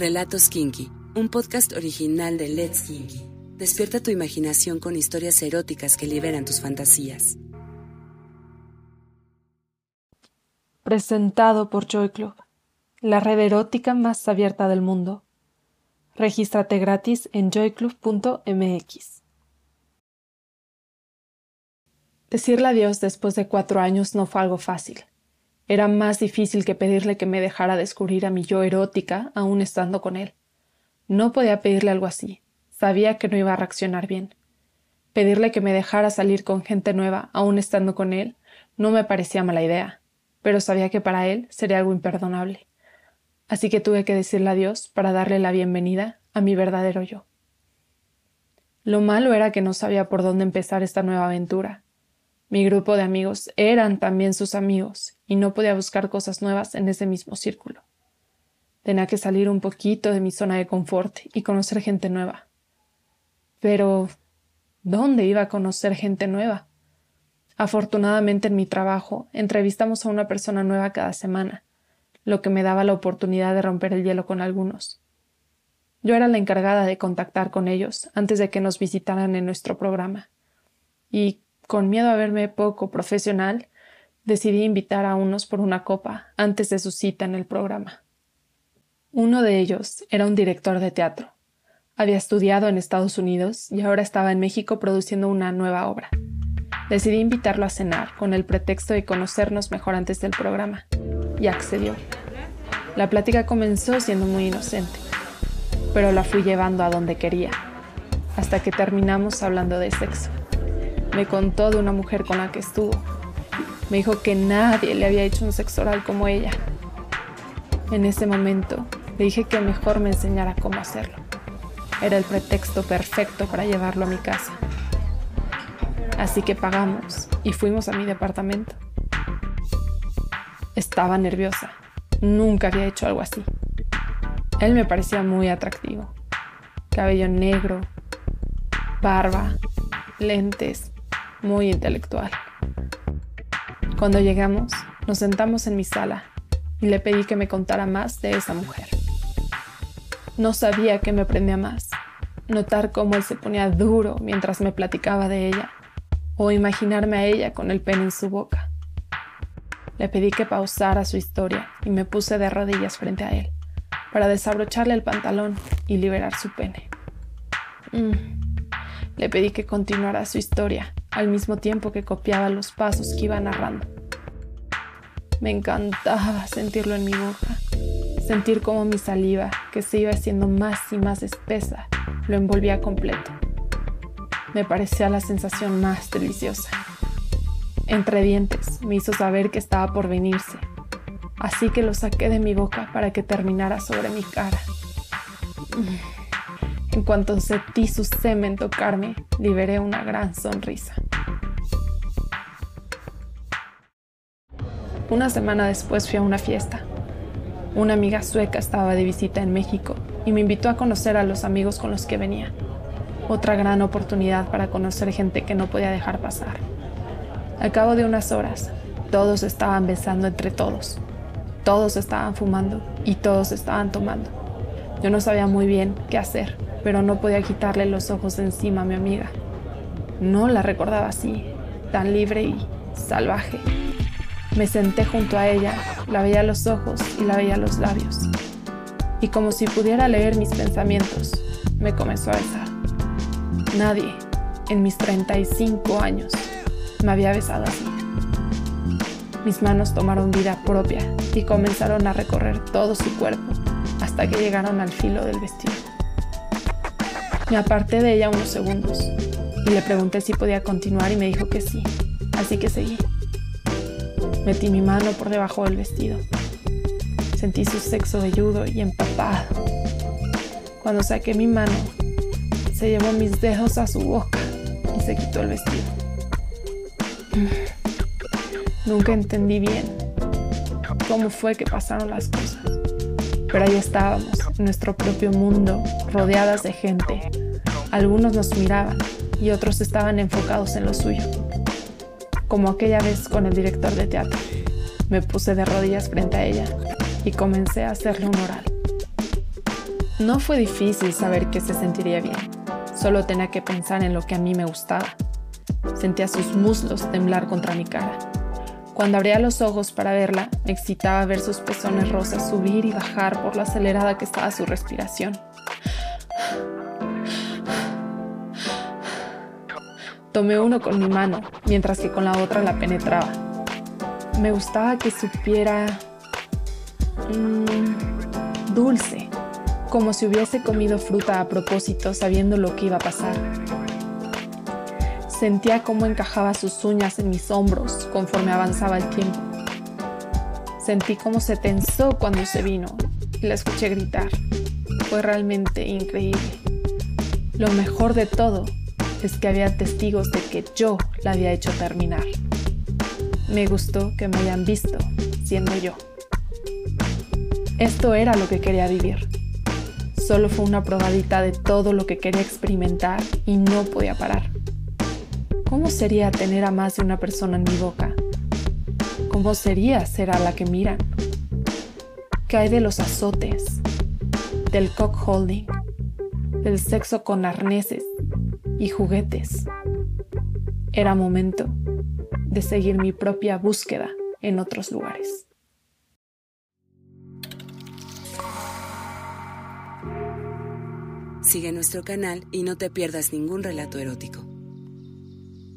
Relatos Kinky, un podcast original de Let's Kinky. Despierta tu imaginación con historias eróticas que liberan tus fantasías. Presentado por Joy Club, la red erótica más abierta del mundo. Regístrate gratis en joyclub.mx. Decirle adiós después de cuatro años no fue algo fácil. Era más difícil que pedirle que me dejara descubrir a mi yo erótica aún estando con él. No podía pedirle algo así. Sabía que no iba a reaccionar bien. Pedirle que me dejara salir con gente nueva aún estando con él no me parecía mala idea, pero sabía que para él sería algo imperdonable. Así que tuve que decirle adiós para darle la bienvenida a mi verdadero yo. Lo malo era que no sabía por dónde empezar esta nueva aventura, mi grupo de amigos eran también sus amigos, y no podía buscar cosas nuevas en ese mismo círculo. Tenía que salir un poquito de mi zona de confort y conocer gente nueva. Pero, ¿dónde iba a conocer gente nueva? Afortunadamente en mi trabajo entrevistamos a una persona nueva cada semana, lo que me daba la oportunidad de romper el hielo con algunos. Yo era la encargada de contactar con ellos antes de que nos visitaran en nuestro programa. Y con miedo a verme poco profesional, decidí invitar a unos por una copa antes de su cita en el programa. Uno de ellos era un director de teatro. Había estudiado en Estados Unidos y ahora estaba en México produciendo una nueva obra. Decidí invitarlo a cenar con el pretexto de conocernos mejor antes del programa, y accedió. La plática comenzó siendo muy inocente, pero la fui llevando a donde quería, hasta que terminamos hablando de sexo. Me contó de una mujer con la que estuvo. Me dijo que nadie le había hecho un sexo oral como ella. En ese momento le dije que mejor me enseñara cómo hacerlo. Era el pretexto perfecto para llevarlo a mi casa. Así que pagamos y fuimos a mi departamento. Estaba nerviosa. Nunca había hecho algo así. Él me parecía muy atractivo. Cabello negro, barba, lentes, muy intelectual. Cuando llegamos, nos sentamos en mi sala y le pedí que me contara más de esa mujer. No sabía que me prendía más, notar cómo él se ponía duro mientras me platicaba de ella, o imaginarme a ella con el pene en su boca. Le pedí que pausara su historia y me puse de rodillas frente a él, para desabrocharle el pantalón y liberar su pene. Mm. Le pedí que continuara su historia al mismo tiempo que copiaba los pasos que iba narrando. Me encantaba sentirlo en mi boca, sentir como mi saliva, que se iba haciendo más y más espesa, lo envolvía completo. Me parecía la sensación más deliciosa. Entre dientes me hizo saber que estaba por venirse, así que lo saqué de mi boca para que terminara sobre mi cara. En cuanto sentí su semen tocarme, liberé una gran sonrisa. Una semana después fui a una fiesta. Una amiga sueca estaba de visita en México y me invitó a conocer a los amigos con los que venía. Otra gran oportunidad para conocer gente que no podía dejar pasar. Al cabo de unas horas, todos estaban besando entre todos. Todos estaban fumando y todos estaban tomando. Yo no sabía muy bien qué hacer pero no podía quitarle los ojos encima a mi amiga. No la recordaba así, tan libre y salvaje. Me senté junto a ella, la veía los ojos y la veía los labios. Y como si pudiera leer mis pensamientos, me comenzó a besar. Nadie, en mis 35 años, me había besado así. Mis manos tomaron vida propia y comenzaron a recorrer todo su cuerpo hasta que llegaron al filo del vestido. Me aparté de ella unos segundos y le pregunté si podía continuar y me dijo que sí, así que seguí. Metí mi mano por debajo del vestido. Sentí su sexo velludo y empapado. Cuando saqué mi mano, se llevó mis dedos a su boca y se quitó el vestido. Nunca entendí bien cómo fue que pasaron las cosas. Pero ahí estábamos, en nuestro propio mundo, rodeadas de gente. Algunos nos miraban y otros estaban enfocados en lo suyo. Como aquella vez con el director de teatro. Me puse de rodillas frente a ella y comencé a hacerle un oral. No fue difícil saber que se sentiría bien. Solo tenía que pensar en lo que a mí me gustaba. Sentía sus muslos temblar contra mi cara. Cuando abría los ojos para verla, me excitaba ver sus pezones rosas subir y bajar por la acelerada que estaba su respiración. Tomé uno con mi mano, mientras que con la otra la penetraba. Me gustaba que supiera... Mmm, dulce, como si hubiese comido fruta a propósito sabiendo lo que iba a pasar. Sentía cómo encajaba sus uñas en mis hombros conforme avanzaba el tiempo. Sentí cómo se tensó cuando se vino y la escuché gritar. Fue realmente increíble. Lo mejor de todo es que había testigos de que yo la había hecho terminar. Me gustó que me hayan visto siendo yo. Esto era lo que quería vivir. Solo fue una probadita de todo lo que quería experimentar y no podía parar. ¿Cómo sería tener a más de una persona en mi boca? ¿Cómo sería ser a la que miran? ¿Qué hay de los azotes? Del cock holding? Del sexo con arneses y juguetes. Era momento de seguir mi propia búsqueda en otros lugares. Sigue nuestro canal y no te pierdas ningún relato erótico.